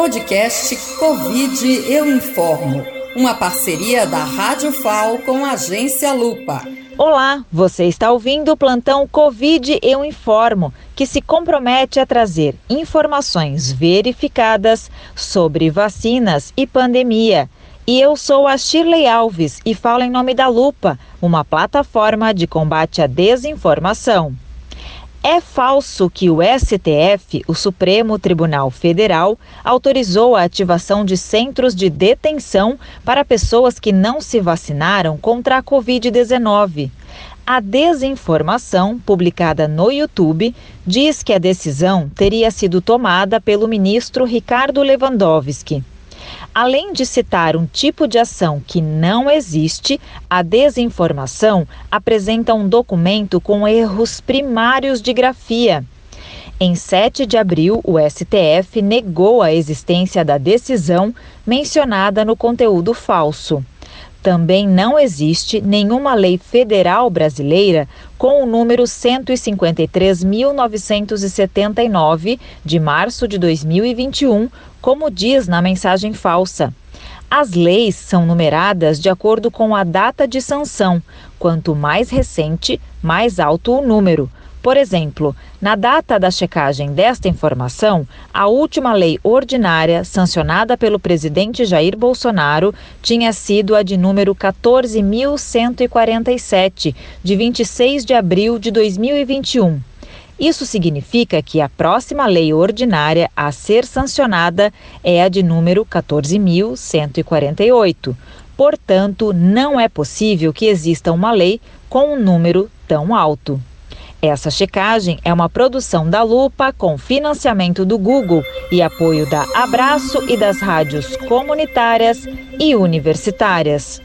Podcast Covid Eu Informo, uma parceria da Rádio FAO com a agência Lupa. Olá, você está ouvindo o plantão Covid Eu Informo, que se compromete a trazer informações verificadas sobre vacinas e pandemia. E eu sou a Shirley Alves e falo em nome da Lupa, uma plataforma de combate à desinformação. É falso que o STF, o Supremo Tribunal Federal, autorizou a ativação de centros de detenção para pessoas que não se vacinaram contra a Covid-19. A desinformação, publicada no YouTube, diz que a decisão teria sido tomada pelo ministro Ricardo Lewandowski. Além de citar um tipo de ação que não existe, a desinformação apresenta um documento com erros primários de grafia. Em 7 de abril, o STF negou a existência da decisão mencionada no conteúdo falso. Também não existe nenhuma lei federal brasileira com o número 153.979 de março de 2021, como diz na mensagem falsa. As leis são numeradas de acordo com a data de sanção. Quanto mais recente, mais alto o número. Por exemplo, na data da checagem desta informação, a última lei ordinária sancionada pelo presidente Jair Bolsonaro tinha sido a de número 14.147, de 26 de abril de 2021. Isso significa que a próxima lei ordinária a ser sancionada é a de número 14.148. Portanto, não é possível que exista uma lei com um número tão alto. Essa checagem é uma produção da Lupa com financiamento do Google e apoio da Abraço e das rádios comunitárias e universitárias.